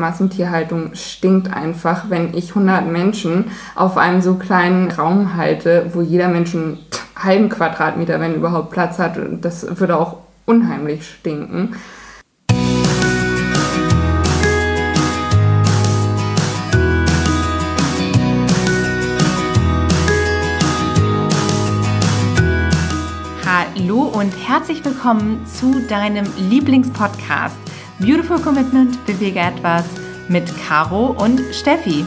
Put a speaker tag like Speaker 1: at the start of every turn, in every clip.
Speaker 1: Massentierhaltung stinkt einfach, wenn ich 100 Menschen auf einem so kleinen Raum halte, wo jeder Mensch einen halben Quadratmeter, wenn überhaupt Platz hat. Das würde auch unheimlich stinken.
Speaker 2: Hallo und herzlich willkommen zu deinem Lieblingspodcast Beautiful Commitment bewege etwas mit Caro und Steffi.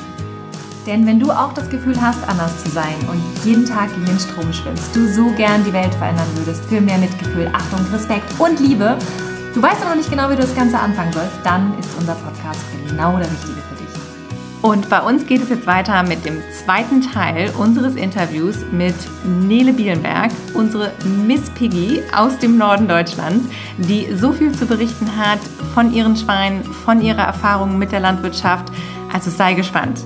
Speaker 3: Denn wenn du auch das Gefühl hast, anders zu sein und jeden Tag gegen den Strom schwimmst, du so gern die Welt verändern würdest für mehr Mitgefühl, Achtung, Respekt und Liebe, du weißt aber noch nicht genau, wie du das Ganze anfangen sollst, dann ist unser Podcast genau der richtige dich.
Speaker 2: Und bei uns geht es jetzt weiter mit dem zweiten Teil unseres Interviews mit Nele Bielenberg, unsere Miss Piggy aus dem Norden Deutschlands, die so viel zu berichten hat von ihren Schweinen, von ihrer Erfahrung mit der Landwirtschaft. Also sei gespannt.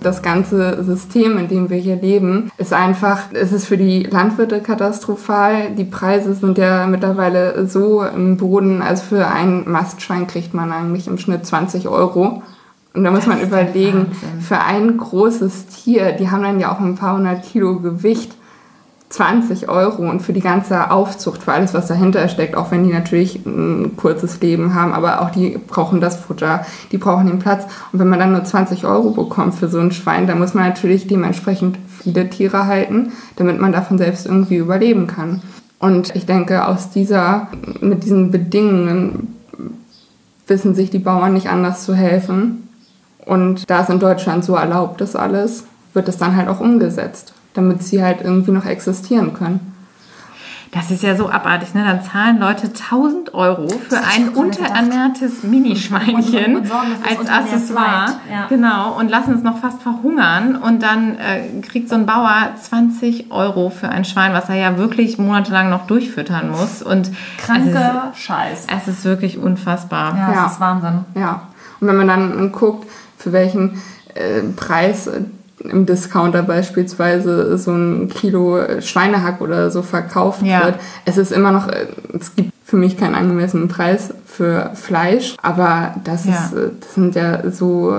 Speaker 1: Das ganze System, in dem wir hier leben, ist einfach, es ist für die Landwirte katastrophal. Die Preise sind ja mittlerweile so im Boden. Also für ein Mastschwein kriegt man eigentlich im Schnitt 20 Euro. Und da muss man überlegen, für ein großes Tier, die haben dann ja auch ein paar hundert Kilo Gewicht, 20 Euro und für die ganze Aufzucht, für alles, was dahinter steckt, auch wenn die natürlich ein kurzes Leben haben, aber auch die brauchen das Futter, die brauchen den Platz. Und wenn man dann nur 20 Euro bekommt für so ein Schwein, dann muss man natürlich dementsprechend viele Tiere halten, damit man davon selbst irgendwie überleben kann. Und ich denke, aus dieser, mit diesen Bedingungen wissen sich die Bauern nicht anders zu helfen und da es in Deutschland so erlaubt ist alles, wird es dann halt auch umgesetzt, damit sie halt irgendwie noch existieren können.
Speaker 2: Das ist ja so abartig, ne? Dann zahlen Leute 1000 Euro für ein unterernährtes Minischweinchen und, und, und als Accessoire. Ja. Genau, und lassen es noch fast verhungern. Und dann äh, kriegt so ein Bauer 20 Euro für ein Schwein, was er ja wirklich monatelang noch durchfüttern muss. Und
Speaker 3: Kranke Scheiß.
Speaker 2: Es ist wirklich unfassbar.
Speaker 3: Ja, ja, das ist Wahnsinn.
Speaker 1: Ja. Und wenn man dann guckt, für welchen äh, Preis im Discounter beispielsweise so ein Kilo Schweinehack oder so verkauft ja. wird. Es ist immer noch, äh, es gibt für mich keinen angemessenen Preis für Fleisch, aber das, ja. ist, äh, das sind ja so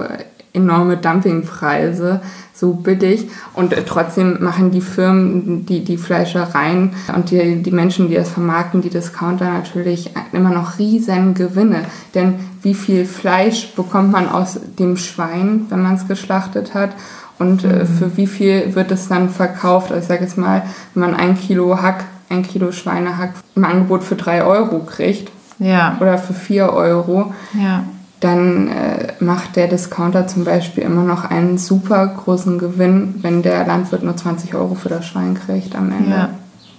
Speaker 1: enorme Dumpingpreise, so billig. Und trotzdem machen die Firmen, die, die Fleischereien und die, die Menschen, die das vermarkten, die Discounter natürlich immer noch riesen Gewinne. Denn wie viel Fleisch bekommt man aus dem Schwein, wenn man es geschlachtet hat? Und äh, mhm. für wie viel wird es dann verkauft? Also ich sage jetzt mal, wenn man ein Kilo Hack, ein Kilo Schweinehack im Angebot für drei Euro kriegt ja. oder für vier Euro, ja dann äh, macht der Discounter zum Beispiel immer noch einen super großen Gewinn, wenn der Landwirt nur 20 Euro für das Schwein kriegt am Ende.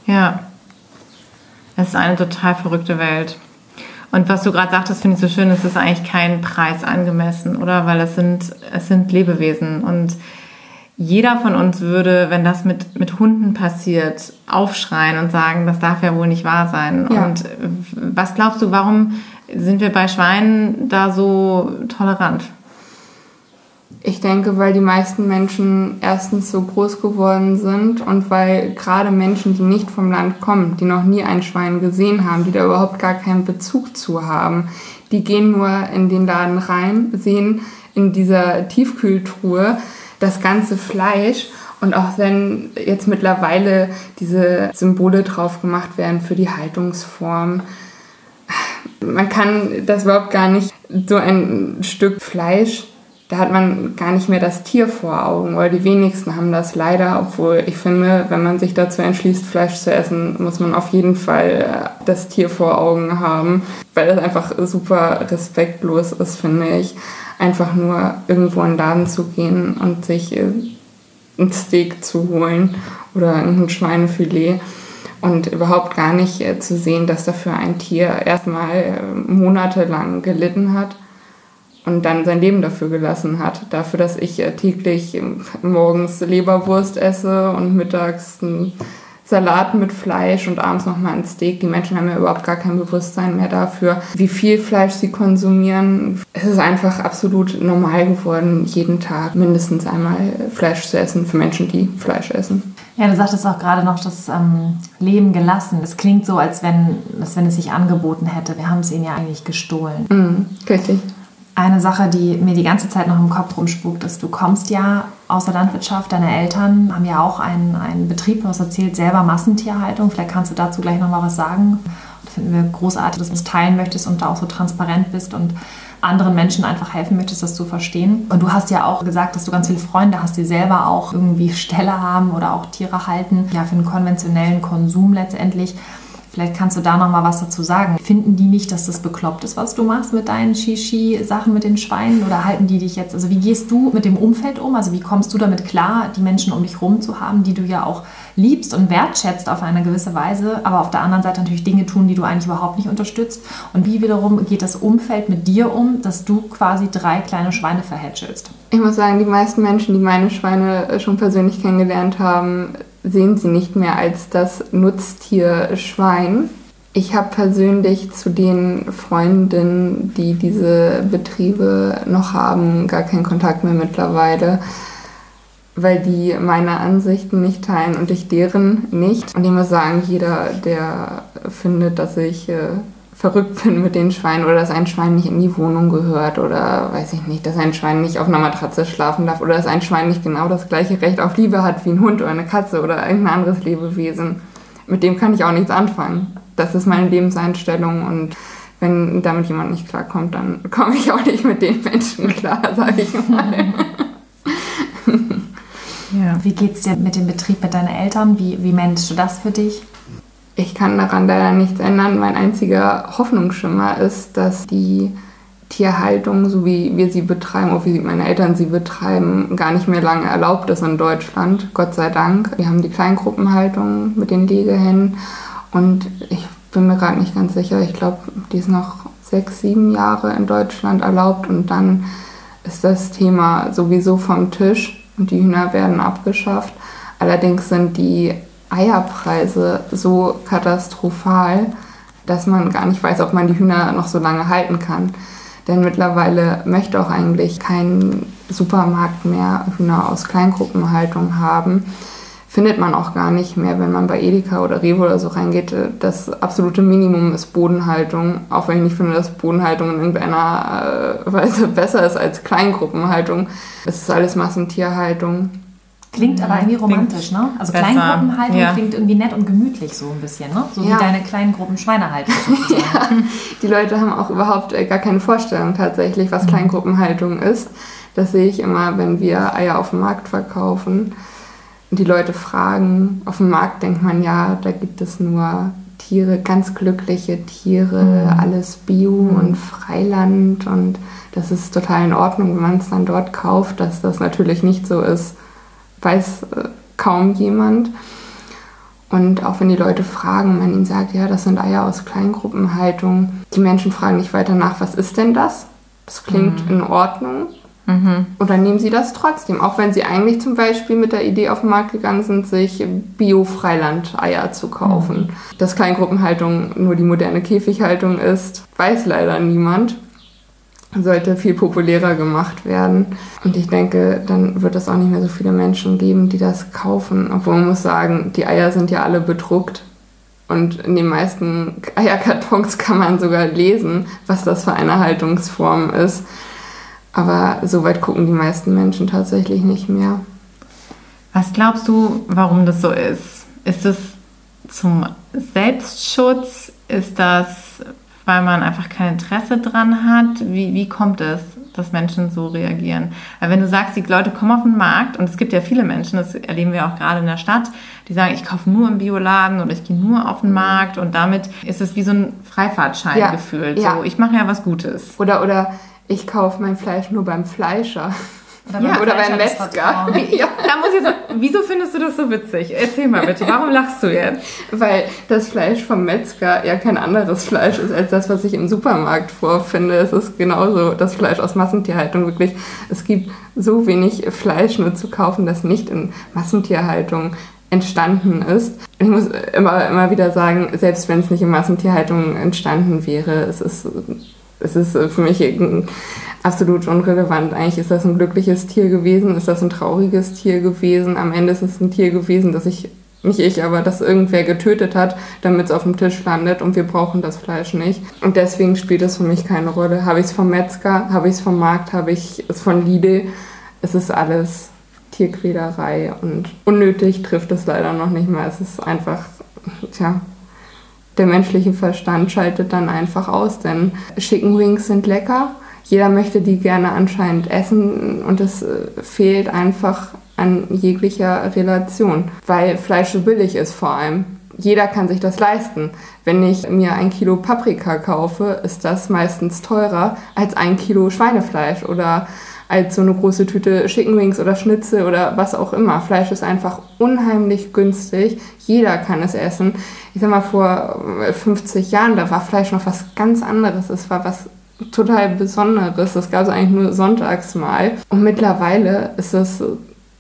Speaker 2: Ja, ja. Es ist eine total verrückte Welt. Und was du gerade sagtest, finde ich so schön, es ist eigentlich kein Preis angemessen, oder? Weil es sind, es sind Lebewesen. Und jeder von uns würde, wenn das mit, mit Hunden passiert, aufschreien und sagen, das darf ja wohl nicht wahr sein. Ja. Und was glaubst du, warum sind wir bei Schweinen da so tolerant?
Speaker 1: Ich denke, weil die meisten Menschen erstens so groß geworden sind und weil gerade Menschen, die nicht vom Land kommen, die noch nie ein Schwein gesehen haben, die da überhaupt gar keinen Bezug zu haben, die gehen nur in den Laden rein, sehen in dieser Tiefkühltruhe das ganze Fleisch und auch wenn jetzt mittlerweile diese Symbole drauf gemacht werden für die Haltungsform, man kann das überhaupt gar nicht, so ein Stück Fleisch, da hat man gar nicht mehr das Tier vor Augen, oder die wenigsten haben das leider, obwohl ich finde, wenn man sich dazu entschließt, Fleisch zu essen, muss man auf jeden Fall äh, das Tier vor Augen haben, weil das einfach super respektlos ist, finde ich, einfach nur irgendwo in den Laden zu gehen und sich äh, ein Steak zu holen oder ein Schweinefilet und überhaupt gar nicht äh, zu sehen, dass dafür ein Tier erstmal äh, monatelang gelitten hat und dann sein Leben dafür gelassen hat. Dafür, dass ich äh, täglich morgens Leberwurst esse und mittags ein Salat mit Fleisch und abends nochmal ein Steak. Die Menschen haben ja überhaupt gar kein Bewusstsein mehr dafür, wie viel Fleisch sie konsumieren. Es ist einfach absolut normal geworden, jeden Tag mindestens einmal Fleisch zu essen für Menschen, die Fleisch essen.
Speaker 3: Ja, du sagtest auch gerade noch das ähm, Leben gelassen. Es klingt so, als wenn, als wenn es sich angeboten hätte. Wir haben es ihnen ja eigentlich gestohlen.
Speaker 1: Mhm, richtig.
Speaker 3: Eine Sache, die mir die ganze Zeit noch im Kopf rumspukt, ist, du kommst ja aus der Landwirtschaft, deine Eltern haben ja auch einen, einen Betrieb, was erzählt, selber Massentierhaltung. Vielleicht kannst du dazu gleich nochmal was sagen. Das finden wir großartig, dass du es teilen möchtest und da auch so transparent bist und anderen Menschen einfach helfen möchtest, das zu verstehen. Und du hast ja auch gesagt, dass du ganz viele Freunde hast, die selber auch irgendwie Ställe haben oder auch Tiere halten, ja, für den konventionellen Konsum letztendlich. Vielleicht kannst du da noch mal was dazu sagen. Finden die nicht, dass das bekloppt ist, was du machst mit deinen Shishi-Sachen mit den Schweinen? Oder halten die dich jetzt, also wie gehst du mit dem Umfeld um? Also wie kommst du damit klar, die Menschen um dich rum zu haben, die du ja auch liebst und wertschätzt auf eine gewisse Weise, aber auf der anderen Seite natürlich Dinge tun, die du eigentlich überhaupt nicht unterstützt? Und wie wiederum geht das Umfeld mit dir um, dass du quasi drei kleine Schweine verhätschelst?
Speaker 1: Ich muss sagen, die meisten Menschen, die meine Schweine schon persönlich kennengelernt haben, sehen sie nicht mehr als das Nutztier Schwein. Ich habe persönlich zu den Freundinnen, die diese Betriebe noch haben, gar keinen Kontakt mehr mittlerweile, weil die meine Ansichten nicht teilen und ich deren nicht. Und ich muss sagen, jeder, der findet, dass ich äh, verrückt bin mit den Schweinen oder dass ein Schwein nicht in die Wohnung gehört oder weiß ich nicht, dass ein Schwein nicht auf einer Matratze schlafen darf oder dass ein Schwein nicht genau das gleiche Recht auf Liebe hat wie ein Hund oder eine Katze oder irgendein anderes Lebewesen. Mit dem kann ich auch nichts anfangen. Das ist meine Lebenseinstellung und wenn damit jemand nicht klarkommt, dann komme ich auch nicht mit den Menschen klar, sage ich mal.
Speaker 3: ja. Wie geht es dir mit dem Betrieb mit deinen Eltern? Wie, wie managst du das für dich?
Speaker 1: Ich kann daran leider nichts ändern. Mein einziger Hoffnungsschimmer ist, dass die Tierhaltung, so wie wir sie betreiben, auch wie meine Eltern sie betreiben, gar nicht mehr lange erlaubt ist in Deutschland. Gott sei Dank. Wir haben die Kleingruppenhaltung mit den Legehennen und ich bin mir gerade nicht ganz sicher. Ich glaube, die ist noch sechs, sieben Jahre in Deutschland erlaubt und dann ist das Thema sowieso vom Tisch und die Hühner werden abgeschafft. Allerdings sind die Eierpreise so katastrophal, dass man gar nicht weiß, ob man die Hühner noch so lange halten kann. Denn mittlerweile möchte auch eigentlich kein Supermarkt mehr Hühner aus Kleingruppenhaltung haben. Findet man auch gar nicht mehr, wenn man bei Edeka oder Rewe oder so reingeht. Das absolute Minimum ist Bodenhaltung. Auch wenn ich nicht finde, dass Bodenhaltung in irgendeiner äh, Weise besser ist als Kleingruppenhaltung. Es ist alles Massentierhaltung.
Speaker 3: Klingt aber irgendwie romantisch, ne? Also besser. Kleingruppenhaltung ja. klingt irgendwie nett und gemütlich so ein bisschen, ne? So ja. wie deine kleinen Gruppen Schweinehaltung.
Speaker 1: ja. Die Leute haben auch überhaupt äh, gar keine Vorstellung tatsächlich, was mhm. Kleingruppenhaltung ist. Das sehe ich immer, wenn wir Eier auf dem Markt verkaufen. Und die Leute fragen, auf dem Markt denkt man ja, da gibt es nur Tiere, ganz glückliche Tiere, mhm. alles Bio mhm. und Freiland und das ist total in Ordnung, wenn man es dann dort kauft, dass das natürlich nicht so ist weiß äh, kaum jemand. Und auch wenn die Leute fragen, man ihnen sagt, ja, das sind Eier aus Kleingruppenhaltung, die Menschen fragen nicht weiter nach, was ist denn das? Das klingt mhm. in Ordnung. Mhm. Oder nehmen sie das trotzdem, auch wenn sie eigentlich zum Beispiel mit der Idee auf den Markt gegangen sind, sich Bio-Freiland-Eier zu kaufen. Mhm. Dass Kleingruppenhaltung nur die moderne Käfighaltung ist, weiß leider niemand sollte viel populärer gemacht werden. Und ich denke, dann wird es auch nicht mehr so viele Menschen geben, die das kaufen. Obwohl man muss sagen, die Eier sind ja alle bedruckt. Und in den meisten Eierkartons kann man sogar lesen, was das für eine Haltungsform ist. Aber so weit gucken die meisten Menschen tatsächlich nicht mehr.
Speaker 2: Was glaubst du, warum das so ist? Ist es zum Selbstschutz? Ist das weil man einfach kein Interesse dran hat? Wie, wie kommt es, dass Menschen so reagieren? Weil wenn du sagst, die Leute kommen auf den Markt und es gibt ja viele Menschen, das erleben wir auch gerade in der Stadt, die sagen, ich kaufe nur im Bioladen oder ich gehe nur auf den Markt und damit ist es wie so ein Freifahrtschein ja. gefühlt. Ja. So, ich mache ja was Gutes.
Speaker 1: Oder, oder ich kaufe mein Fleisch nur beim Fleischer. Oder, ja, oder beim Metzger.
Speaker 2: ja. Da muss ich sagen, wieso findest du das so witzig? Erzähl mal bitte, warum lachst du jetzt?
Speaker 1: Weil das Fleisch vom Metzger ja kein anderes Fleisch ist als das, was ich im Supermarkt vorfinde. Es ist genauso das Fleisch aus Massentierhaltung. Wirklich, es gibt so wenig Fleisch nur zu kaufen, das nicht in Massentierhaltung entstanden ist. Ich muss immer, immer wieder sagen, selbst wenn es nicht in Massentierhaltung entstanden wäre, es ist, es ist für mich absolut unrelevant. Eigentlich ist das ein glückliches Tier gewesen, ist das ein trauriges Tier gewesen. Am Ende ist es ein Tier gewesen, das ich nicht ich, aber dass irgendwer getötet hat, damit es auf dem Tisch landet und wir brauchen das Fleisch nicht. Und deswegen spielt es für mich keine Rolle. Habe ich es vom Metzger, habe ich es vom Markt, habe ich es von Lidl. Es ist alles Tierquälerei und unnötig trifft es leider noch nicht mal. Es ist einfach, tja, der menschliche Verstand schaltet dann einfach aus, denn Chicken Wings sind lecker. Jeder möchte die gerne anscheinend essen und es äh, fehlt einfach an jeglicher Relation, weil Fleisch so billig ist vor allem. Jeder kann sich das leisten. Wenn ich mir ein Kilo Paprika kaufe, ist das meistens teurer als ein Kilo Schweinefleisch oder als so eine große Tüte Chicken Wings oder Schnitzel oder was auch immer. Fleisch ist einfach unheimlich günstig. Jeder kann es essen. Ich sag mal, vor 50 Jahren, da war Fleisch noch was ganz anderes. Es war was total Besonderes. Das gab es eigentlich nur sonntags mal. Und mittlerweile ist es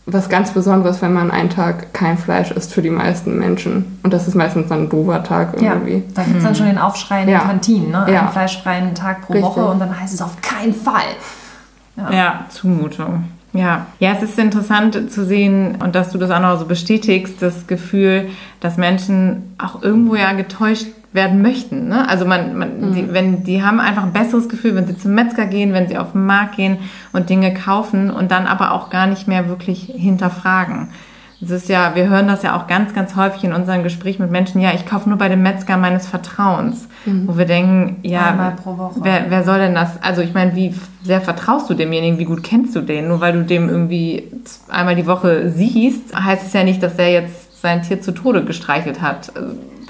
Speaker 1: was ganz Besonderes, wenn man einen Tag kein Fleisch isst für die meisten Menschen. Und das ist meistens dann ein doofer Tag irgendwie.
Speaker 3: Ja, da gibt es dann schon den Aufschrei in
Speaker 1: Ja.
Speaker 3: den Kantinen, ne?
Speaker 1: Ja.
Speaker 3: Einen fleischfreien Tag pro
Speaker 1: Richtig.
Speaker 3: Woche und dann heißt es auf keinen Fall.
Speaker 2: Ja, Zumutung. Ja. ja, es ist interessant zu sehen und dass du das auch noch so bestätigst, das Gefühl, dass Menschen auch irgendwo ja getäuscht werden möchten. Ne? Also man, man die, wenn die haben einfach ein besseres Gefühl, wenn sie zum Metzger gehen, wenn sie auf den Markt gehen und Dinge kaufen und dann aber auch gar nicht mehr wirklich hinterfragen. Es ist ja, wir hören das ja auch ganz, ganz häufig in unseren Gesprächen mit Menschen, ja, ich kaufe nur bei dem Metzger meines Vertrauens. Wo wir denken, ja. Wer, wer soll denn das? Also ich meine, wie sehr vertraust du demjenigen? Wie gut kennst du den? Nur weil du dem irgendwie einmal die Woche siehst, heißt es ja nicht, dass der jetzt sein Tier zu Tode gestreichelt hat.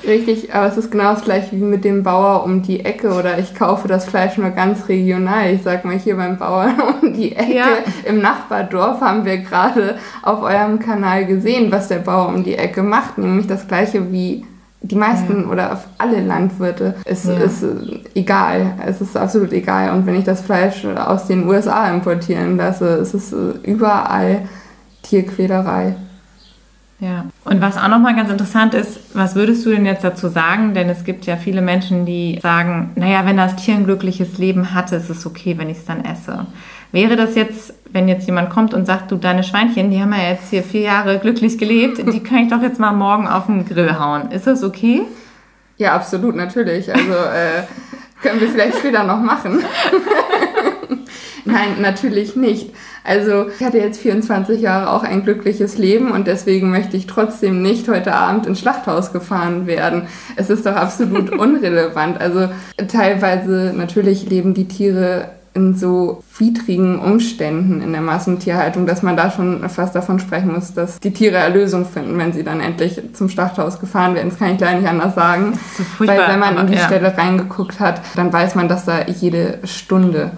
Speaker 1: Richtig, aber es ist genau das gleiche wie mit dem Bauer um die Ecke oder ich kaufe das Fleisch nur ganz regional. Ich sag mal, hier beim Bauern um die Ecke
Speaker 2: Ja.
Speaker 1: im Nachbardorf haben wir gerade auf eurem Kanal gesehen, was der Bauer um die Ecke macht. Nämlich das gleiche wie die meisten oder auf alle Landwirte. Es
Speaker 2: Ja.
Speaker 1: ist äh, egal. Es ist absolut egal. Und wenn ich das Fleisch aus den USA importieren lasse, es ist äh, überall Tierquälerei.
Speaker 2: Ja. Und was auch nochmal ganz interessant ist, was würdest du denn jetzt dazu sagen? Denn es gibt ja viele Menschen, die sagen, naja, wenn das Tier ein glückliches Leben hatte, ist es okay, wenn ich es dann esse. Wäre das jetzt, wenn jetzt jemand kommt und sagt, du, deine Schweinchen, die haben ja jetzt hier vier Jahre glücklich gelebt, die kann ich doch jetzt mal morgen auf den Grill hauen. Ist das okay?
Speaker 1: Ja, absolut, natürlich. Also äh, können wir vielleicht später noch machen. Nein, natürlich nicht. Also ich hatte jetzt 24 Jahre auch ein glückliches Leben und deswegen möchte ich trotzdem nicht heute Abend ins Schlachthaus gefahren werden. Es ist doch absolut unrelevant. Also teilweise natürlich leben die Tiere in so widrigen Umständen in der Massentierhaltung, dass man da schon fast davon sprechen muss, dass die Tiere Erlösung finden, wenn sie dann endlich zum Schlachthaus gefahren werden. Das kann ich leider nicht anders sagen.
Speaker 2: so
Speaker 1: Weil wenn man in
Speaker 2: aber
Speaker 1: die
Speaker 2: ja.
Speaker 1: Stelle reingeguckt hat, dann weiß man, dass da jede Stunde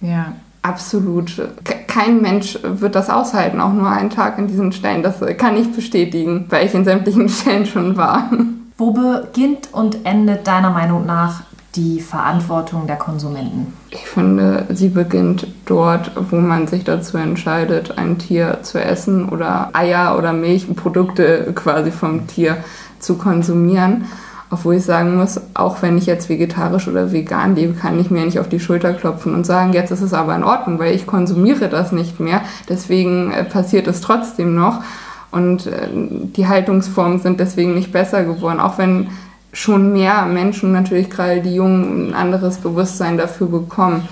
Speaker 2: Ja.
Speaker 1: absolut, ke- kein Mensch wird das aushalten, auch nur einen Tag in diesen Stellen. Das kann ich bestätigen, weil ich in sämtlichen Stellen schon war.
Speaker 3: Wo beginnt und endet deiner Meinung nach die Verantwortung der Konsumenten?
Speaker 1: Ich finde, sie beginnt dort, wo man sich dazu entscheidet, ein Tier zu essen oder Eier oder Milchprodukte quasi vom Tier zu konsumieren. Obwohl ich sagen muss, auch wenn ich jetzt vegetarisch oder vegan lebe, kann ich mir nicht auf die Schulter klopfen und sagen, jetzt ist es aber in Ordnung, weil ich konsumiere das nicht mehr. Deswegen äh, passiert es trotzdem noch. Und äh, die Haltungsformen sind deswegen nicht besser geworden, auch wenn schon mehr Menschen, natürlich gerade die Jungen, ein anderes Bewusstsein dafür bekommen.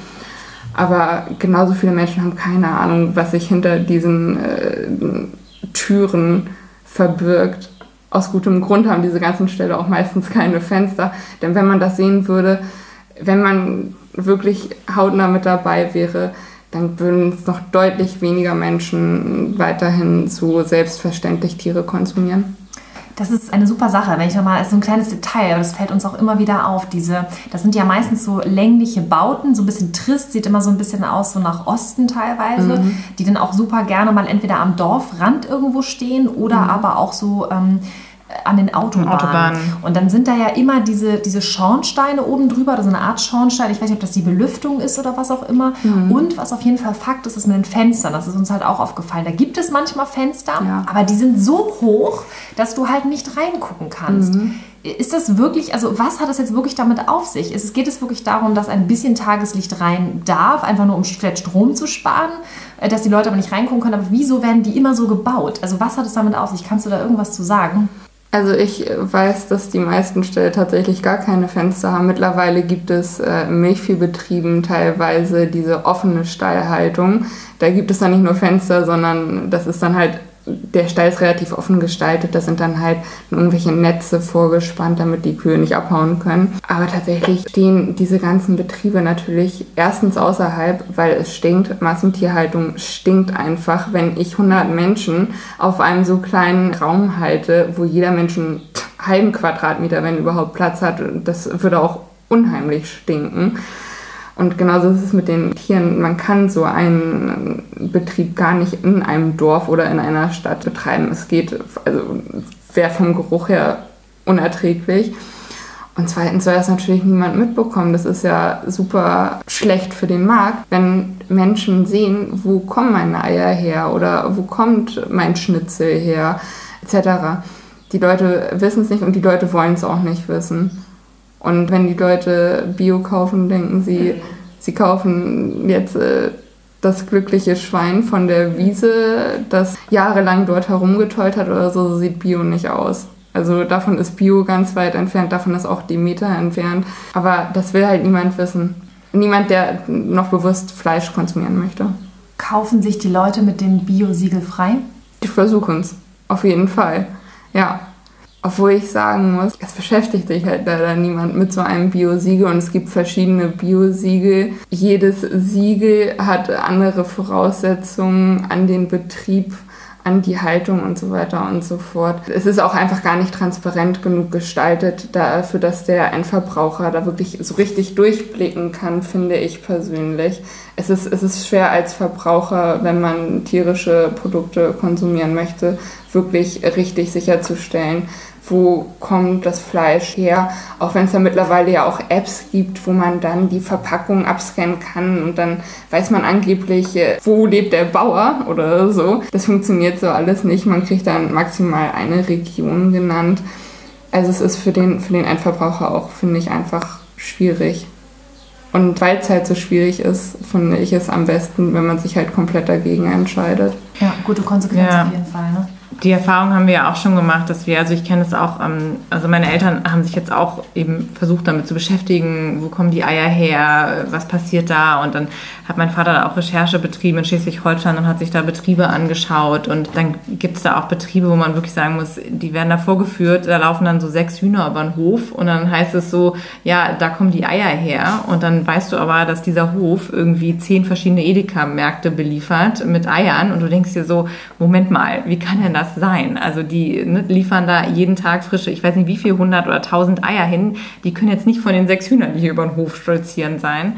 Speaker 1: Aber genauso viele Menschen haben keine Ahnung, was sich hinter diesen äh, Türen verbirgt. Aus gutem Grund haben diese ganzen Ställe auch meistens keine Fenster. Denn wenn man das sehen würde, wenn man wirklich hautnah mit dabei wäre, dann würden es noch deutlich weniger Menschen weiterhin so selbstverständlich Tiere konsumieren.
Speaker 3: Das ist eine super Sache, wenn ich nochmal, so ein kleines Detail, aber das fällt uns auch immer wieder auf. Diese, das sind ja meistens so längliche Bauten, so ein bisschen trist, sieht immer so ein bisschen aus, so nach Osten teilweise, die dann auch super gerne mal entweder am Dorfrand irgendwo stehen oder aber auch so ähm, an den Autobahnen.
Speaker 2: Autobahnen.
Speaker 3: Und dann sind da ja immer diese, diese Schornsteine oben drüber, oder so eine Art Schornstein. Ich weiß nicht, ob das die Belüftung ist oder was auch immer. Und was auf jeden Fall Fakt ist, ist mit den Fenstern. Das ist uns halt auch aufgefallen. Da gibt es manchmal Fenster,
Speaker 1: Ja.
Speaker 3: aber die sind so hoch, dass du halt nicht reingucken kannst. ist das wirklich, also was hat das jetzt wirklich damit auf sich? Ist, geht es wirklich darum, dass ein bisschen Tageslicht rein darf, einfach nur um vielleicht Strom zu sparen, äh, dass die Leute aber nicht reingucken können? Aber wieso werden die immer so gebaut? Also was hat es damit auf sich? Kannst du da irgendwas zu sagen?
Speaker 1: Also ich weiß, dass die meisten Ställe tatsächlich gar keine Fenster haben. Mittlerweile gibt es äh, Milchviehbetrieben teilweise diese offene Stallhaltung. Da gibt es dann nicht nur Fenster, sondern das ist dann halt der Stall ist relativ offen gestaltet. Da sind dann halt irgendwelche Netze vorgespannt, damit die Kühe nicht abhauen können. Aber tatsächlich stehen diese ganzen Betriebe natürlich erstens außerhalb, weil es stinkt. Massentierhaltung stinkt einfach, wenn ich 100 Menschen auf einem so kleinen Raum halte, wo jeder Mensch einen halben Quadratmeter, wenn überhaupt Platz hat. Das würde auch unheimlich stinken. Und genauso ist es mit den Tieren. Man kann so einen Betrieb gar nicht in einem Dorf oder in einer Stadt betreiben. Es geht, also wäre vom Geruch her unerträglich. Und zweitens soll das natürlich niemand mitbekommen. Das ist ja super schlecht für den Markt, wenn Menschen sehen, wo kommen meine Eier her oder wo kommt mein Schnitzel her, etc. Die Leute wissen es nicht und die Leute wollen es auch nicht wissen. Und wenn die Leute Bio kaufen, denken sie, sie kaufen jetzt äh, das glückliche Schwein von der Wiese, das jahrelang dort herumgetollt hat oder so, so sieht Bio nicht aus. Also davon ist Bio ganz weit entfernt, davon ist auch Demeter entfernt. Aber das will halt niemand wissen. Niemand, der noch bewusst Fleisch konsumieren möchte.
Speaker 3: Kaufen sich die Leute mit dem Bio-Siegel frei?
Speaker 1: Die versuchen es, auf jeden Fall. Ja, obwohl ich sagen muss, es beschäftigt sich halt leider niemand mit so einem Bio-Siegel und es gibt verschiedene Bio-Siegel. Jedes Siegel hat andere Voraussetzungen an den Betrieb, an die Haltung und so weiter und so fort. Es ist auch einfach gar nicht transparent genug gestaltet, dafür, dass der Endverbraucher da wirklich so richtig durchblicken kann, finde ich persönlich. Es ist, es ist schwer als Verbraucher, wenn man tierische Produkte konsumieren möchte, wirklich richtig sicherzustellen, wo kommt das Fleisch her. Auch wenn es ja mittlerweile ja auch Apps gibt, wo man dann die Verpackung abscannen kann und dann weiß man angeblich, äh, wo lebt der Bauer oder so. Das funktioniert so alles nicht. Man kriegt dann maximal eine Region genannt. Also es ist für den, für den Endverbraucher auch, finde ich, einfach schwierig. Und weil es halt so schwierig ist, finde ich es am besten, wenn man sich halt komplett dagegen entscheidet.
Speaker 3: Ja, gute Konsequenz ja. auf jeden Fall. Ne?
Speaker 2: Die Erfahrung haben wir ja auch schon gemacht, dass wir, also ich kenne es auch, ähm, also meine Eltern haben sich jetzt auch eben versucht damit zu beschäftigen, wo kommen die Eier her, was passiert da? Und dann hat mein Vater auch Recherche betrieben in Schleswig-Holstein und hat sich da Betriebe angeschaut. Und dann gibt es da auch Betriebe, wo man wirklich sagen muss, die werden da vorgeführt, da laufen dann so sechs Hühner über den Hof und dann heißt es so, ja, da kommen die Eier her. Und dann weißt du aber, dass dieser Hof irgendwie zehn verschiedene Edeka-Märkte beliefert mit Eiern. Und du denkst dir so, Moment mal, wie kann denn das das sein? Also die ne, liefern da jeden Tag frische, ich weiß nicht wie viel, hundert oder tausend Eier hin. Die können jetzt nicht von den sechs Hühnern, die hier über den Hof stolzieren, sein.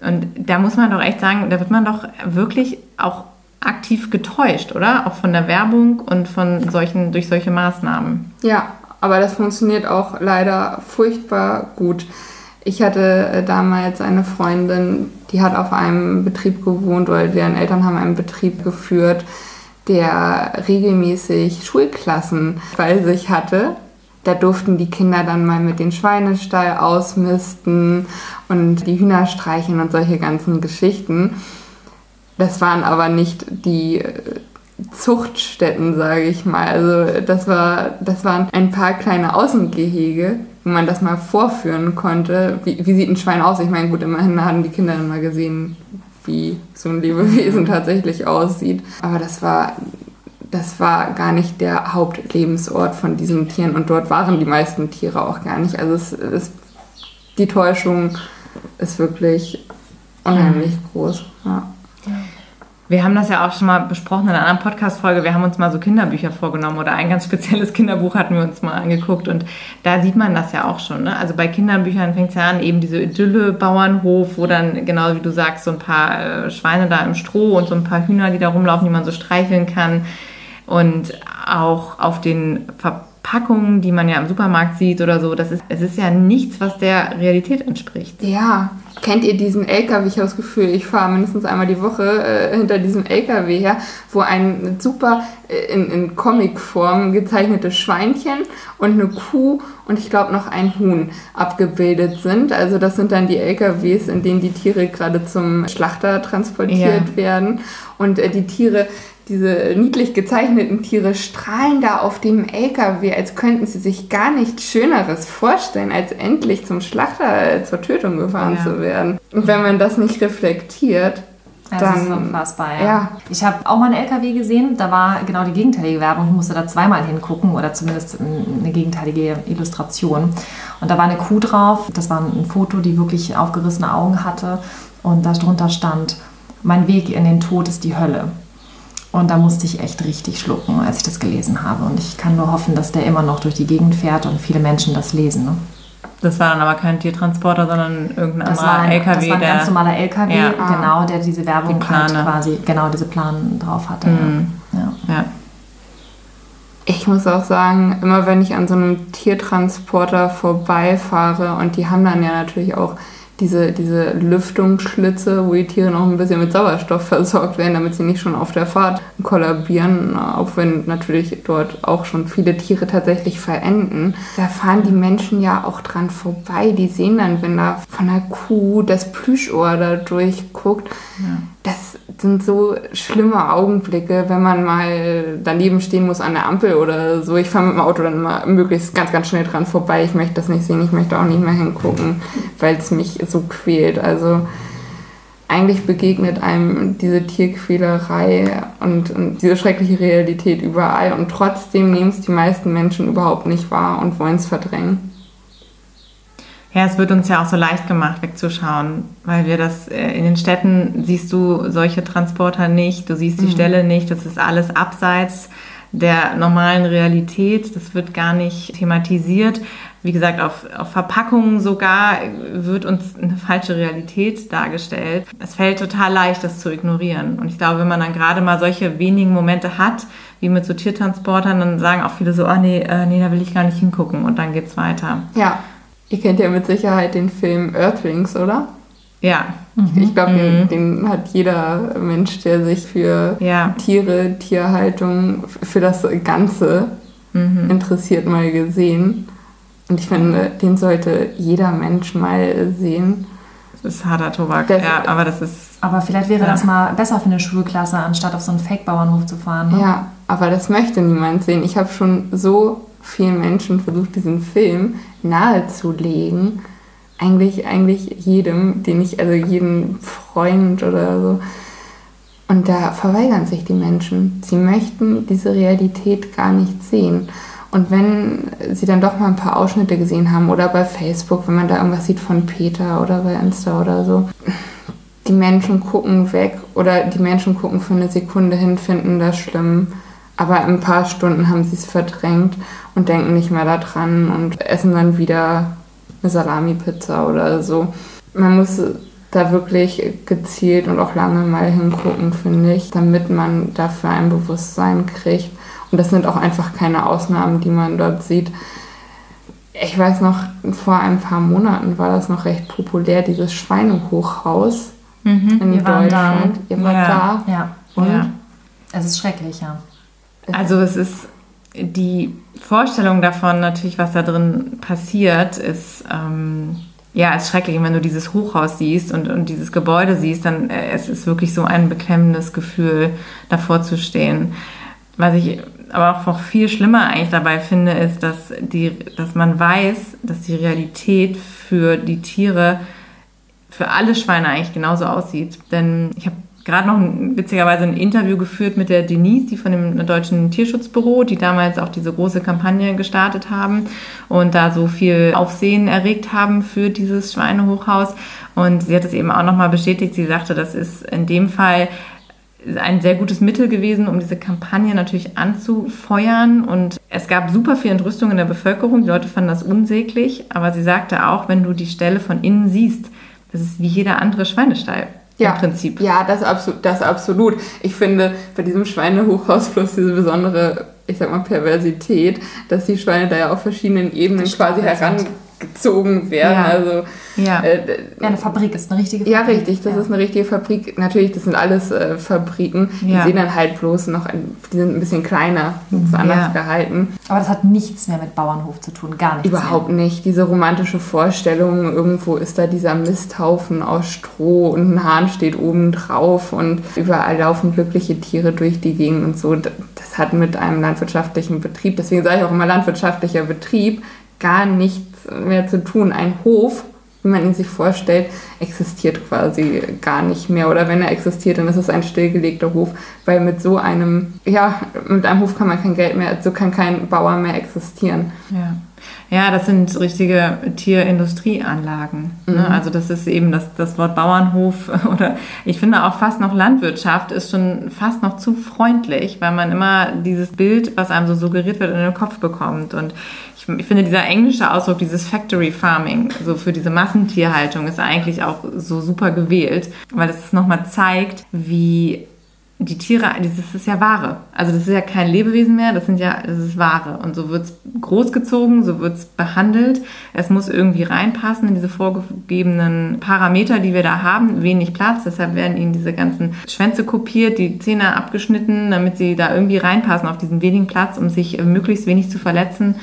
Speaker 2: Und da muss man doch echt sagen, da wird man doch wirklich auch aktiv getäuscht, oder? Auch von der Werbung und von solchen, durch solche Maßnahmen.
Speaker 1: Ja, aber das funktioniert auch leider furchtbar gut. Ich hatte äh, damals eine Freundin, die hat auf einem Betrieb gewohnt oder deren Eltern haben einen Betrieb geführt der regelmäßig Schulklassen bei sich hatte. Da durften die Kinder dann mal mit den Schweinestall ausmisten und die Hühner streicheln und solche ganzen Geschichten. Das waren aber nicht die äh, Zuchtstätten, sage ich mal. Also das, war, das waren ein paar kleine Außengehege, wo man das mal vorführen konnte. Wie, wie sieht ein Schwein aus? Ich meine, gut, immerhin haben die Kinder dann mal gesehen, wie so ein Lebewesen tatsächlich aussieht. Aber das war, das war gar nicht der Hauptlebensort von diesen Tieren und dort waren die meisten Tiere auch gar nicht. Also es, es, die Täuschung ist wirklich unheimlich groß. Ja.
Speaker 2: Wir haben das ja auch schon mal besprochen in einer anderen Podcast-Folge. Wir haben uns mal so Kinderbücher vorgenommen oder ein ganz spezielles Kinderbuch hatten wir uns mal angeguckt und da sieht man das ja auch schon. Ne? Also bei Kinderbüchern fängt es ja an, eben diese Idylle Bauernhof, wo dann genau wie du sagst, so ein paar äh, Schweine da im Stroh und so ein paar Hühner, die da rumlaufen, die man so streicheln kann. Und auch auf den Ver Packungen, die man ja im Supermarkt sieht oder so, das ist, es ist ja nichts, was der Realität entspricht.
Speaker 1: Ja, kennt ihr diesen LKW? Ich habe das Gefühl, ich fahre mindestens einmal die Woche äh, hinter diesem LKW her, wo ein super äh, in, in Comicform gezeichnetes Schweinchen und eine Kuh und ich glaube noch ein Huhn abgebildet sind. Also das sind dann die LKWs, in denen die Tiere gerade zum Schlachter transportiert ja. werden. Und äh, die Tiere diese niedlich gezeichneten Tiere strahlen da auf dem LKW, als könnten sie sich gar nichts Schöneres vorstellen, als endlich zum Schlachter äh, zur Tötung gefahren ja. zu werden. Und wenn man das nicht reflektiert,
Speaker 3: das
Speaker 1: dann,
Speaker 3: ist unfassbar, ja. ja. Ich habe auch mal einen LKW gesehen, da war genau die gegenteilige Werbung. Ich musste da zweimal hingucken oder zumindest eine gegenteilige Illustration. Und da war eine Kuh drauf. Das war ein Foto, die wirklich aufgerissene Augen hatte. Und darunter stand, mein Weg in den Tod ist die Hölle. Und da musste ich echt richtig schlucken, als ich das gelesen habe. Und ich kann nur hoffen, dass der immer noch durch die Gegend fährt und viele Menschen das lesen. Ne?
Speaker 2: Das war dann aber kein Tiertransporter, sondern irgendein
Speaker 3: das
Speaker 2: anderer
Speaker 3: ein,
Speaker 2: LKW.
Speaker 3: Das war ein der, ganz normaler LKW, ja. genau, der diese Werbung die halt quasi, genau, diese Plan drauf hatte. Mhm. Ja. ja.
Speaker 1: Ich muss auch sagen, immer wenn ich an so einem Tiertransporter vorbeifahre und die haben dann ja natürlich auch diese, diese Lüftungsschlitze, wo die Tiere noch ein bisschen mit Sauerstoff versorgt werden, damit sie nicht schon auf der Fahrt kollabieren, auch wenn natürlich dort auch schon viele Tiere tatsächlich verenden. Da fahren die Menschen ja auch dran vorbei. Die sehen dann, wenn da von der Kuh das Plüschohr da durchguckt. Ja. Das sind so schlimme Augenblicke, wenn man mal daneben stehen muss an der Ampel oder so. Ich fahre mit dem Auto dann immer möglichst ganz, ganz schnell dran vorbei. Ich möchte das nicht sehen, ich möchte auch nicht mehr hingucken, weil es mich so quält. Also eigentlich begegnet einem diese Tierquälerei und, und, diese schreckliche Realität überall und trotzdem nehmen es die meisten Menschen überhaupt nicht wahr und wollen es verdrängen.
Speaker 2: Ja, es wird uns ja auch so leicht gemacht, wegzuschauen, weil wir das äh, in den Städten siehst du solche Transporter nicht, du siehst die mhm. Stelle nicht, das ist alles abseits der normalen Realität, das wird gar nicht thematisiert. Wie gesagt, auf, auf Verpackungen sogar wird uns eine falsche Realität dargestellt. Es fällt total leicht, das zu ignorieren. Und ich glaube, wenn man dann gerade mal solche wenigen Momente hat, wie mit so Tiertransportern, dann sagen auch viele so, oh nee, äh, nee, da will ich gar nicht hingucken und dann geht's weiter.
Speaker 1: Ja, Ihr kennt ja mit Sicherheit den Film Earthlings, oder?
Speaker 2: Ja.
Speaker 1: Ich, ich glaube, den, mhm. den, hat jeder Mensch, der sich für ja. Tiere, Tierhaltung, für das Ganze mhm. interessiert, mal gesehen. Und ich finde, den sollte jeder Mensch mal sehen.
Speaker 2: Das ist harter Tobak, das, ja, aber das ist.
Speaker 3: Aber vielleicht wäre ja. das mal besser für eine Schulklasse, anstatt auf so einen Fake-Bauernhof zu fahren.
Speaker 1: Ne? Ja, aber das möchte niemand sehen. Ich habe schon so vielen Menschen versucht, diesen Film nahezulegen. Eigentlich, eigentlich jedem, den ich, also jedem Freund oder so. Und da verweigern sich die Menschen. Sie möchten diese Realität gar nicht sehen. Und wenn sie dann doch mal ein paar Ausschnitte gesehen haben oder bei Facebook, wenn man da irgendwas sieht von Peter oder bei Insta oder so, die Menschen gucken weg oder die Menschen gucken für eine Sekunde hin, finden das schlimm. Aber in ein paar Stunden haben sie es verdrängt und denken nicht mehr daran und essen dann wieder eine Salami-Pizza oder so. Man muss da wirklich gezielt und auch lange mal hingucken, finde ich, damit man dafür ein Bewusstsein kriegt. Und das sind auch einfach keine Ausnahmen, die man dort sieht. Ich weiß noch, vor ein paar Monaten war das noch recht populär, dieses Schweinehochhaus mhm, in Deutschland.
Speaker 3: Ihr wart ja. da. Ja. Und? Ja. Es ist schrecklich, ja.
Speaker 2: Also es ist die Vorstellung davon, natürlich, was da drin passiert, ist ähm, ja ist schrecklich. wenn du dieses Hochhaus siehst und, und dieses Gebäude siehst, dann äh, es ist wirklich so ein beklemmendes Gefühl, davor zu stehen. Was ich aber auch noch viel schlimmer eigentlich dabei finde, ist, dass, die, dass man weiß, dass die Realität für die Tiere, für alle Schweine eigentlich genauso aussieht. Denn ich habe gerade noch ein, witzigerweise ein Interview geführt mit der Denise, die von dem deutschen Tierschutzbüro, die damals auch diese große Kampagne gestartet haben und da so viel Aufsehen erregt haben für dieses Schweinehochhaus. Und sie hat es eben auch nochmal bestätigt. Sie sagte, das ist in dem Fall ein sehr gutes Mittel gewesen, um diese Kampagne natürlich anzufeuern. Und es gab super viel Entrüstung in der Bevölkerung. Die Leute fanden das unsäglich. Aber sie sagte auch, wenn du die Stelle von innen siehst, das ist wie jeder andere Schweinestall
Speaker 1: ja. im Prinzip. Ja, das, absolut, das absolut. Ich finde bei diesem Schweinehochhaus plus diese besondere ich sag mal, Perversität, dass die Schweine da ja auf verschiedenen Ebenen quasi herangezogen werden.
Speaker 2: Ja.
Speaker 1: Also
Speaker 2: Ja.
Speaker 1: äh,
Speaker 3: Ja, eine Fabrik ist eine richtige Fabrik.
Speaker 1: ja, richtig, das ist eine richtige Fabrik. Natürlich, das sind alles äh, Fabriken. Die
Speaker 2: Ja.
Speaker 1: sehen dann halt bloß noch, ein, die sind ein bisschen kleiner, ist anders
Speaker 2: Ja.
Speaker 1: gehalten.
Speaker 3: Aber das hat nichts mehr mit Bauernhof zu tun, gar nichts
Speaker 1: Überhaupt nicht. Diese romantische Vorstellung, irgendwo ist da dieser Misthaufen aus Stroh und ein Hahn steht oben drauf und überall laufen glückliche Tiere durch die Gegend und so. Das hat mit einem landwirtschaftlichen Betrieb, deswegen sage ich auch immer landwirtschaftlicher Betrieb, gar mehr zu tun. Ein Hof, wie man ihn sich vorstellt, existiert quasi gar nicht mehr. Oder wenn er existiert, dann ist es ein stillgelegter Hof, weil mit so einem, ja, mit einem Hof kann man kein Geld mehr, so kann kein Bauer mehr existieren.
Speaker 2: Ja. Ja, das sind richtige Tierindustrieanlagen. Ne? Also das ist eben das, das Wort Bauernhof oder ich finde auch fast noch Landwirtschaft ist schon fast noch zu freundlich, weil man immer dieses Bild, was einem so suggeriert wird, in den Kopf bekommt. Und ich, ich finde dieser englische Ausdruck, dieses Factory Farming, so für diese Massentierhaltung, ist eigentlich auch so super gewählt, weil es nochmal zeigt, wie die Tiere, das ist ja Ware. Also das ist ja kein Lebewesen mehr, das sind ja, das ist Ware. Und so wird's großgezogen, so wird's behandelt. Es muss irgendwie reinpassen in diese vorgegebenen Parameter, die wir da haben. Wenig Platz, deshalb werden ihnen diese ganzen Schwänze kopiert, die Zähne abgeschnitten, damit sie da irgendwie reinpassen auf diesen wenigen Platz, um sich möglichst wenig zu verletzen.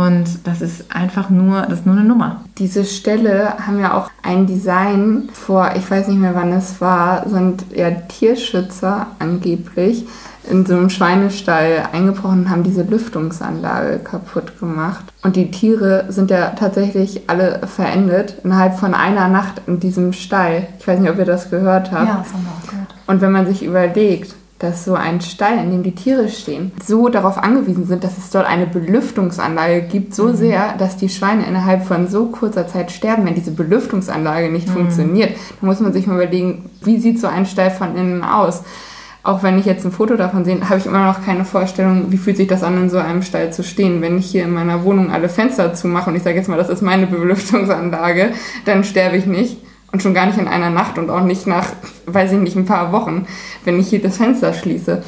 Speaker 2: Und das ist einfach nur, das ist nur eine Nummer.
Speaker 1: Diese Ställe haben ja auch ein Design vor, ich weiß nicht mehr wann es war, sind ja Tierschützer angeblich in so einem Schweinestall eingebrochen und haben diese Lüftungsanlage kaputt gemacht. Und die Tiere sind ja tatsächlich alle verendet innerhalb von einer Nacht in diesem Stall. Ich weiß nicht, ob ihr das gehört habt.
Speaker 3: Ja, das haben wir auch gehört.
Speaker 1: Und wenn man sich überlegt, dass so ein Stall, in dem die Tiere stehen, so darauf angewiesen sind, dass es dort eine Belüftungsanlage gibt, so sehr, dass die Schweine innerhalb von so kurzer Zeit sterben, wenn diese Belüftungsanlage nicht funktioniert, dann muss man sich mal überlegen, wie sieht so ein Stall von innen aus? Auch wenn ich jetzt ein Foto davon sehe, habe ich immer noch keine Vorstellung, wie fühlt sich das an, in so einem Stall zu stehen. Wenn ich hier in meiner Wohnung alle Fenster zumache und ich sage jetzt mal, das ist meine Belüftungsanlage, dann sterbe ich nicht. Und schon gar nicht in einer Nacht und auch nicht nach, weiß ich nicht, ein paar Wochen, wenn ich hier das Fenster schließe.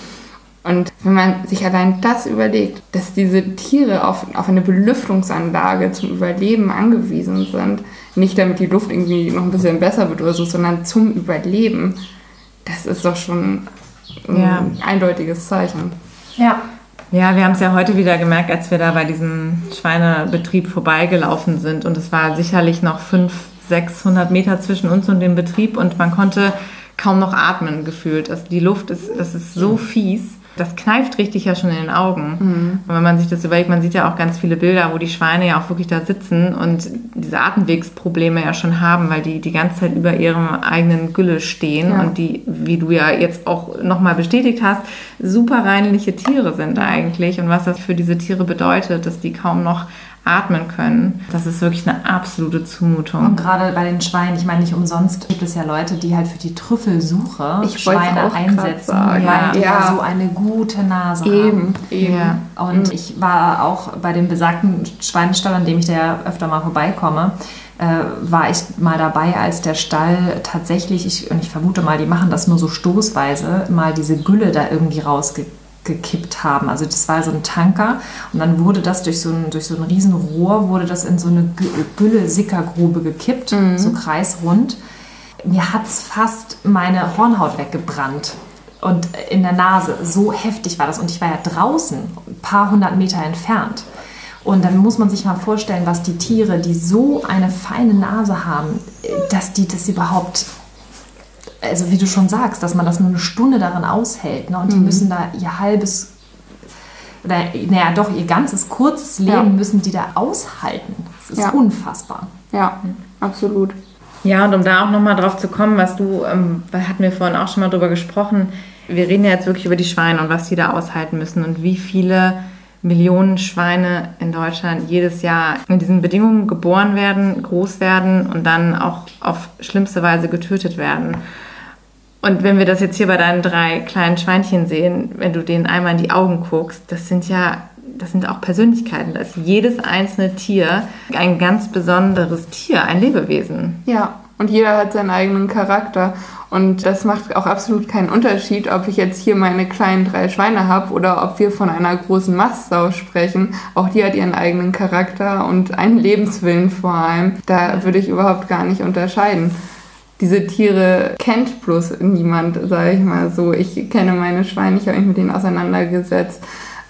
Speaker 1: Und wenn man sich allein das überlegt, dass diese Tiere auf, auf eine Belüftungsanlage zum Überleben angewiesen sind, nicht damit die Luft irgendwie noch ein bisschen besser wird oder so, sondern zum Überleben, das ist doch schon ein
Speaker 2: Ja.
Speaker 1: eindeutiges Zeichen.
Speaker 3: Ja.
Speaker 2: Ja, wir haben es ja heute wieder gemerkt, als wir da bei diesem Schweinebetrieb vorbeigelaufen sind. Und es war sicherlich noch 500, 600 Meter zwischen uns und dem Betrieb und man konnte kaum noch atmen gefühlt. Also die Luft ist, das ist so fies. Das kneift richtig ja schon in den Augen. Und wenn man sich das überlegt, man sieht ja auch ganz viele Bilder, wo die Schweine ja auch wirklich da sitzen und diese Atemwegsprobleme ja schon haben, weil die die ganze Zeit über ihrem eigenen Gülle stehen
Speaker 1: Ja.
Speaker 2: und die, wie du ja jetzt auch nochmal bestätigt hast, super reinliche Tiere sind eigentlich und was das für diese Tiere bedeutet, dass die kaum noch atmen können. Das ist wirklich eine absolute Zumutung.
Speaker 3: Und gerade bei den Schweinen, ich meine, nicht umsonst gibt es ja Leute, die halt für die Trüffelsuche
Speaker 1: Ich
Speaker 3: Schweine einsetzen,
Speaker 1: sagen.
Speaker 3: weil die ja.
Speaker 1: Ja.
Speaker 3: so eine gute Nase haben.
Speaker 1: Eben, eben.
Speaker 2: Ja.
Speaker 3: Und ich war auch bei dem besagten Schweinestall, an dem ich da ja öfter mal vorbeikomme, äh, war ich mal dabei, als der Stall tatsächlich, ich, und ich vermute mal, die machen das nur so stoßweise, mal diese Gülle da irgendwie rausgekippt haben. Also das war so ein Tanker und dann wurde das durch so ein, durch so ein riesen Rohr, wurde das in so eine Gü- Gülle-Sickergrube gekippt, so kreisrund. Mir hat es fast meine Hornhaut weggebrannt. Und in der Nase, so heftig war das. Und ich war ja draußen, ein paar hundert Meter entfernt. Und dann muss man sich mal vorstellen, was die Tiere, die so eine feine Nase haben, dass die das überhaupt, also wie du schon sagst, dass man das nur eine Stunde darin aushält. Ne? Und die müssen da ihr halbes, oder naja, doch ihr ganzes kurzes Leben
Speaker 1: Ja.
Speaker 3: müssen die da aushalten. Das ist
Speaker 1: Ja.
Speaker 3: unfassbar.
Speaker 1: Ja, absolut.
Speaker 2: Ja, und um da auch nochmal drauf zu kommen, was du, ähm, hatten wir vorhin auch schon mal drüber gesprochen, wir reden ja jetzt wirklich über die Schweine und was die da aushalten müssen und wie viele Millionen Schweine in Deutschland jedes Jahr in diesen Bedingungen geboren werden, groß werden und dann auch auf schlimmste Weise getötet werden. Und wenn wir das jetzt hier bei deinen drei kleinen Schweinchen sehen, wenn du denen einmal in die Augen guckst, das sind ja, das sind auch Persönlichkeiten. Da ist jedes einzelne Tier ein ganz besonderes Tier, ein Lebewesen.
Speaker 1: Ja, Und jeder hat seinen eigenen Charakter. Und das macht auch absolut keinen Unterschied, ob ich jetzt hier meine kleinen drei Schweine habe oder ob wir von einer großen Mastsau sprechen. Auch die hat ihren eigenen Charakter und einen Lebenswillen vor allem. Da würde ich überhaupt gar nicht unterscheiden. Diese Tiere kennt bloß niemand, sage ich mal so. Ich kenne meine Schweine, ich habe mich mit denen auseinandergesetzt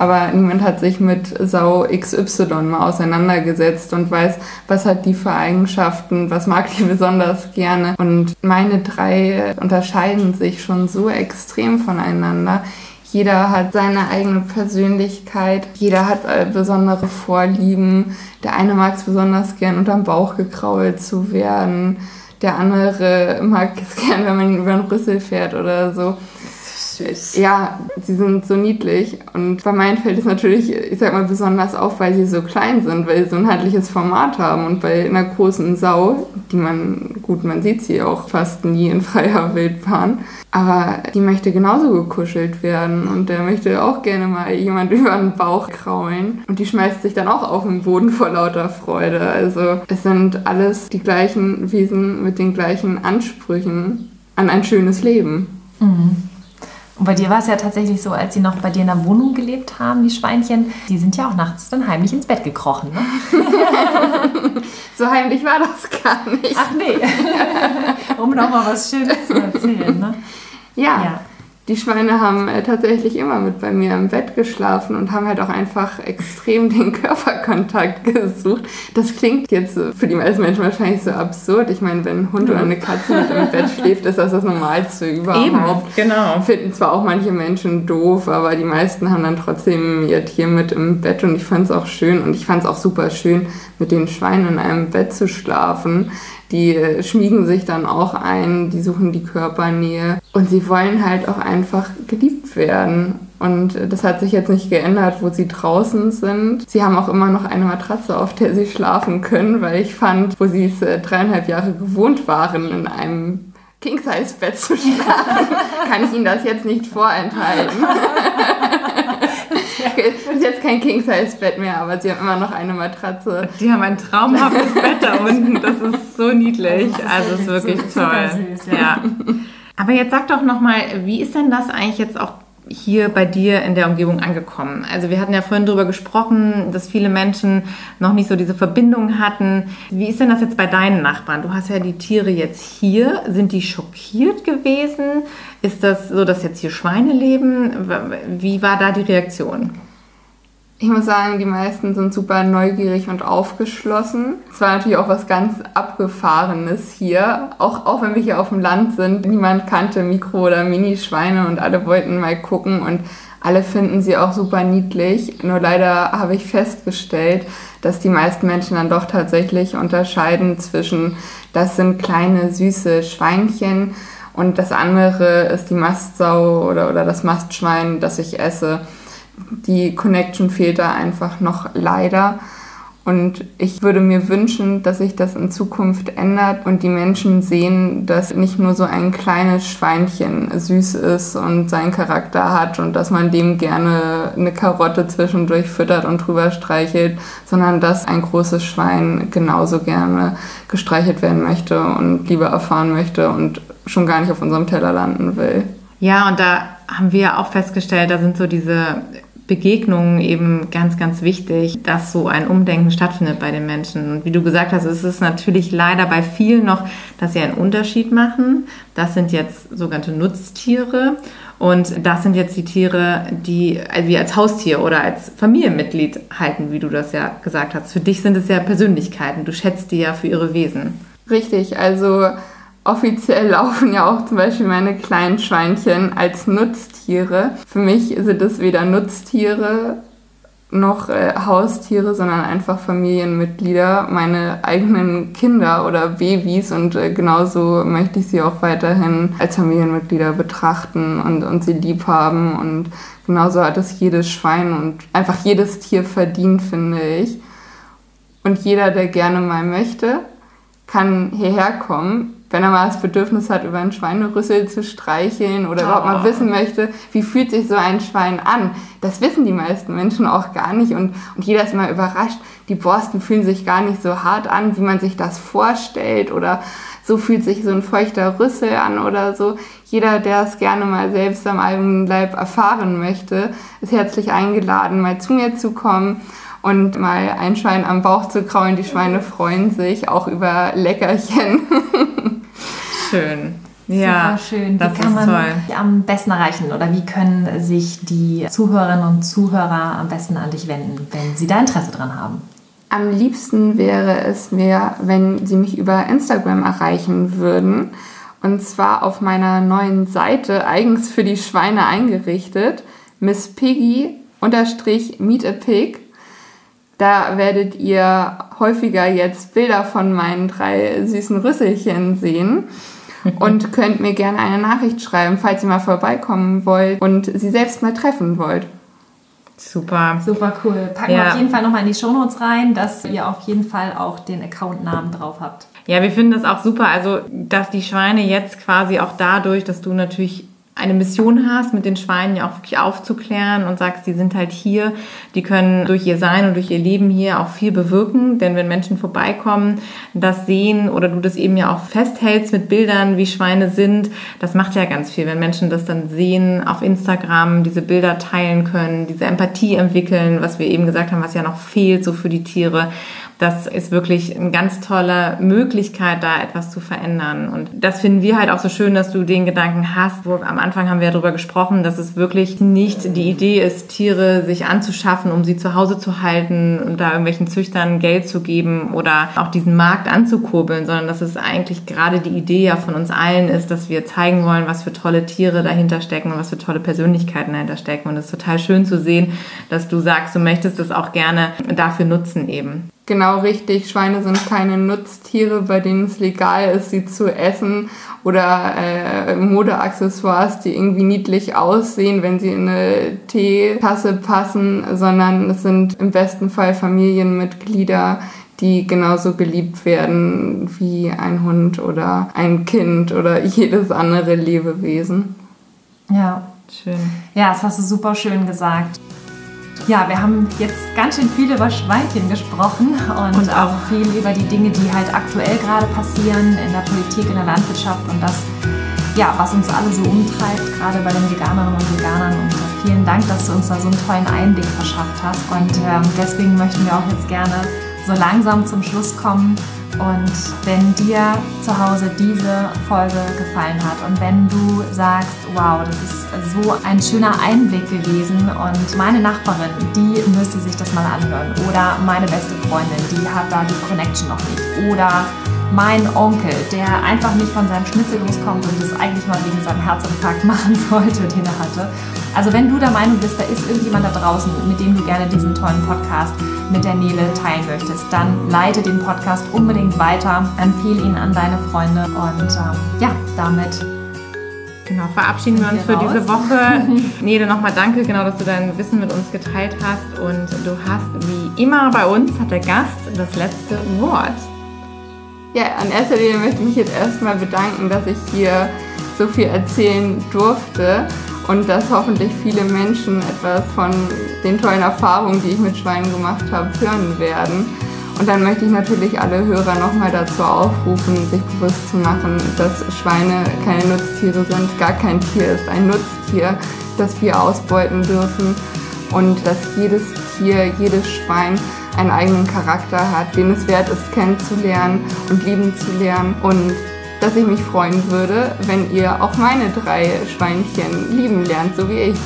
Speaker 1: aber niemand hat sich mit Sau XY mal auseinandergesetzt und weiß, was hat die für Eigenschaften, was mag die besonders gerne. Und meine drei unterscheiden sich schon so extrem voneinander. Jeder hat seine eigene Persönlichkeit, jeder hat äh, besondere Vorlieben. Der eine mag es besonders gern, unterm Bauch gekrault zu werden. Der andere mag es gern, wenn man über den Rüssel fährt oder so süß. Ja, sie sind so niedlich. Und bei meinen fällt es natürlich, ich sag mal, besonders auf, weil sie so klein sind, weil sie so ein handliches Format haben. Und bei einer großen Sau, die man, gut, man sieht sie auch fast nie in freier Wildbahn, aber die möchte genauso gekuschelt werden. Und der möchte auch gerne mal jemand über den Bauch kraulen. Und die schmeißt sich dann auch auf den Boden vor lauter Freude. Also es sind alles die gleichen Wesen mit den gleichen Ansprüchen an ein schönes Leben. Mhm.
Speaker 3: Und bei dir war es ja tatsächlich so, als sie noch bei dir in der Wohnung gelebt haben, die Schweinchen, die sind ja auch nachts dann heimlich ins Bett gekrochen. Ne?
Speaker 1: so heimlich war das gar nicht.
Speaker 3: Ach nee, um nochmal was Schönes zu erzählen. Ne?
Speaker 1: ja. ja die Schweine haben äh, tatsächlich immer mit bei mir im Bett geschlafen und haben halt auch einfach extrem den Körperkontakt gesucht. Das klingt jetzt für die meisten Menschen wahrscheinlich so absurd. Ich meine, wenn ein Hund oder eine Katze mit im Bett schläft, ist das das Normalste überhaupt. Eben,
Speaker 2: genau.
Speaker 1: Finden zwar auch manche Menschen doof, aber die meisten haben dann trotzdem ihr Tier mit im Bett und ich fand es auch schön und ich fand es auch super schön, mit den Schweinen in einem Bett zu schlafen die äh, schmiegen sich dann auch ein, die suchen die Körpernähe und sie wollen halt auch einfach geliebt werden. Und äh, das hat sich jetzt nicht geändert, wo sie draußen sind. Sie haben auch immer noch eine Matratze, auf der sie schlafen können, weil ich fand, wo sie es äh, dreieinhalb Jahre gewohnt waren, in einem King-Size-Bett zu schlafen, kann ich Ihnen das jetzt nicht vorenthalten. Es ist jetzt kein King-Size-Bett mehr, aber sie haben immer noch eine Matratze.
Speaker 2: Die haben ein traumhaftes Bett da unten. Das ist so niedlich. Also es ist wirklich toll. Süß, ja. ja. Aber jetzt sag doch nochmal, wie ist denn das eigentlich jetzt auch hier bei dir in der Umgebung angekommen? Also wir hatten ja vorhin darüber gesprochen, dass viele Menschen noch nicht so diese Verbindung hatten. Wie ist denn das jetzt bei deinen Nachbarn? Du hast ja die Tiere jetzt hier. Sind die schockiert gewesen? Ist das so, dass jetzt hier Schweine leben? Wie war da die Reaktion?
Speaker 1: Ich muss sagen, die meisten sind super neugierig und aufgeschlossen. Es war natürlich auch was ganz Abgefahrenes hier. Auch, auch wenn wir hier auf dem Land sind, niemand kannte Mikro- oder Minischweine und alle wollten mal gucken und alle finden sie auch super niedlich. Nur leider habe ich festgestellt, dass die meisten Menschen dann doch tatsächlich unterscheiden zwischen, das sind kleine süße Schweinchen und das andere ist die Mastsau oder, oder das Mastschwein, das ich esse die Connection fehlt da einfach noch leider. Und ich würde mir wünschen, dass sich das in Zukunft ändert und die Menschen sehen, dass nicht nur so ein kleines Schweinchen süß ist und seinen Charakter hat und dass man dem gerne eine Karotte zwischendurch füttert und drüber streichelt, sondern dass ein großes Schwein genauso gerne gestreichelt werden möchte und Liebe erfahren möchte und schon gar nicht auf unserem Teller landen will.
Speaker 2: Ja, und da haben wir auch festgestellt, da sind so diese Begegnungen eben ganz, ganz wichtig, dass so ein Umdenken stattfindet bei den Menschen. Und wie du gesagt hast, ist es natürlich leider bei vielen noch, dass sie einen Unterschied machen. Das sind jetzt sogenannte Nutztiere. Und das sind jetzt die Tiere, die wir als Haustier oder als Familienmitglied halten, wie du das ja gesagt hast. Für dich sind es ja Persönlichkeiten. Du schätzt die ja für ihre Wesen.
Speaker 1: Richtig, also offiziell laufen ja auch zum Beispiel meine kleinen Schweinchen als Nutztiere. Für mich sind es weder Nutztiere noch äh, Haustiere, sondern einfach Familienmitglieder, meine eigenen Kinder oder Babys und äh, genauso möchte ich sie auch weiterhin als Familienmitglieder betrachten und, und sie lieb haben und genauso hat es jedes Schwein und einfach jedes Tier verdient, finde ich. Und jeder, der gerne mal möchte, kann hierher kommen wenn er mal das Bedürfnis hat, über einen Schweinerüssel zu streicheln oder oh. überhaupt mal oh. wissen möchte, wie fühlt sich so ein Schwein an. Das wissen die meisten Menschen auch gar nicht und, und jeder ist immer überrascht. Die Borsten fühlen sich gar nicht so hart an, wie man sich das vorstellt oder so fühlt sich so ein feuchter Rüssel an oder so. Jeder, der es gerne mal selbst am eigenen Leib erfahren möchte, ist herzlich eingeladen, mal zu mir zu kommen und mal ein Schwein am Bauch zu kraulen. Die Schweine freuen sich auch über Leckerchen.
Speaker 2: Schön.
Speaker 3: Ja, Super schön. Wie kann man toll. am besten erreichen oder wie können sich die Zuhörerinnen und Zuhörer am besten an dich wenden, wenn sie da Interesse dran haben?
Speaker 1: Am liebsten wäre es mir, wenn Sie mich über Instagram erreichen würden. Und zwar auf meiner neuen Seite, eigens für die Schweine eingerichtet, Miss Piggy unterstrich Meet a Pig. Da werdet ihr häufiger jetzt Bilder von meinen drei süßen Rüsselchen sehen und könnt mir gerne eine Nachricht schreiben, falls ihr mal vorbeikommen wollt und sie selbst mal treffen wollt.
Speaker 2: Super.
Speaker 3: Super cool. Packen ja. wir auf jeden Fall nochmal in die Shownotes rein, dass ihr auf jeden Fall auch den Accountnamen drauf habt.
Speaker 2: Ja, wir finden das auch super. Also, dass die Schweine jetzt quasi auch dadurch, dass du natürlich eine Mission hast, mit den Schweinen ja auch wirklich aufzuklären und sagst, die sind halt hier, die können durch ihr Sein und durch ihr Leben hier auch viel bewirken, denn wenn Menschen vorbeikommen, das sehen oder du das eben ja auch festhältst mit Bildern, wie Schweine sind, das macht ja ganz viel, wenn Menschen das dann sehen, auf Instagram diese Bilder teilen können, diese Empathie entwickeln, was wir eben gesagt haben, was ja noch fehlt so für die Tiere das ist wirklich eine ganz tolle Möglichkeit, da etwas zu verändern. Und das finden wir halt auch so schön, dass du den Gedanken hast, wo am Anfang haben wir ja darüber gesprochen, dass es wirklich nicht die Idee ist, Tiere sich anzuschaffen, um sie zu Hause zu halten und da irgendwelchen Züchtern Geld zu geben oder auch diesen Markt anzukurbeln, sondern dass es eigentlich gerade die Idee ja von uns allen ist, dass wir zeigen wollen, was für tolle Tiere dahinter stecken und was für tolle Persönlichkeiten dahinter stecken. Und es ist total schön zu sehen, dass du sagst, du möchtest es auch gerne dafür nutzen eben.
Speaker 1: Genau richtig, Schweine sind keine Nutztiere, bei denen es legal ist, sie zu essen oder äh, Modeaccessoires, die irgendwie niedlich aussehen, wenn sie in eine Teetasse passen, sondern es sind im besten Fall Familienmitglieder, die genauso geliebt werden wie ein Hund oder ein Kind oder jedes andere Lebewesen.
Speaker 3: Ja, schön. Ja, das hast du super schön gesagt. Ja, wir haben jetzt ganz schön viel über Schweinchen gesprochen und, und auch viel über die Dinge, die halt aktuell gerade passieren in der Politik, in der Landwirtschaft und das, ja, was uns alle so umtreibt, gerade bei den Veganerinnen und Veganern. Und äh, vielen Dank, dass du uns da so einen tollen Einblick verschafft hast. Und ähm, deswegen möchten wir auch jetzt gerne so langsam zum Schluss kommen und wenn dir zu Hause diese Folge gefallen hat und wenn du sagst, wow, das ist so ein schöner Einblick gewesen und meine Nachbarin, die müsste sich das mal anhören oder meine beste Freundin, die hat da die Connection noch nicht oder mein Onkel, der einfach nicht von seinem Schnitzel loskommt und das eigentlich mal wegen seinem Herzinfarkt machen sollte, den er hatte. Also wenn du der Meinung bist, da ist irgendjemand da draußen, mit dem du gerne diesen tollen Podcast mit der Nele teilen möchtest, dann leite den Podcast unbedingt weiter, empfehle ihn an deine Freunde und ähm, ja, damit
Speaker 2: Genau, verabschieden wir uns für raus. diese Woche. Nele, nochmal danke, genau, dass du dein Wissen mit uns geteilt hast. Und du hast, wie immer bei uns, hat der Gast das letzte Wort.
Speaker 1: Ja, an erster Linie möchte ich mich jetzt erstmal bedanken, dass ich hier so viel erzählen durfte und dass hoffentlich viele Menschen etwas von den tollen Erfahrungen, die ich mit Schweinen gemacht habe, hören werden. Und dann möchte ich natürlich alle Hörer nochmal dazu aufrufen, sich bewusst zu machen, dass Schweine keine Nutztiere sind. Gar kein Tier ist ein Nutztier, das wir ausbeuten dürfen. Und dass jedes Tier, jedes Schwein einen eigenen Charakter hat, den es wert ist, kennenzulernen und lieben zu lernen. Und dass ich mich freuen würde, wenn ihr auch meine drei Schweinchen lieben lernt, so wie ich.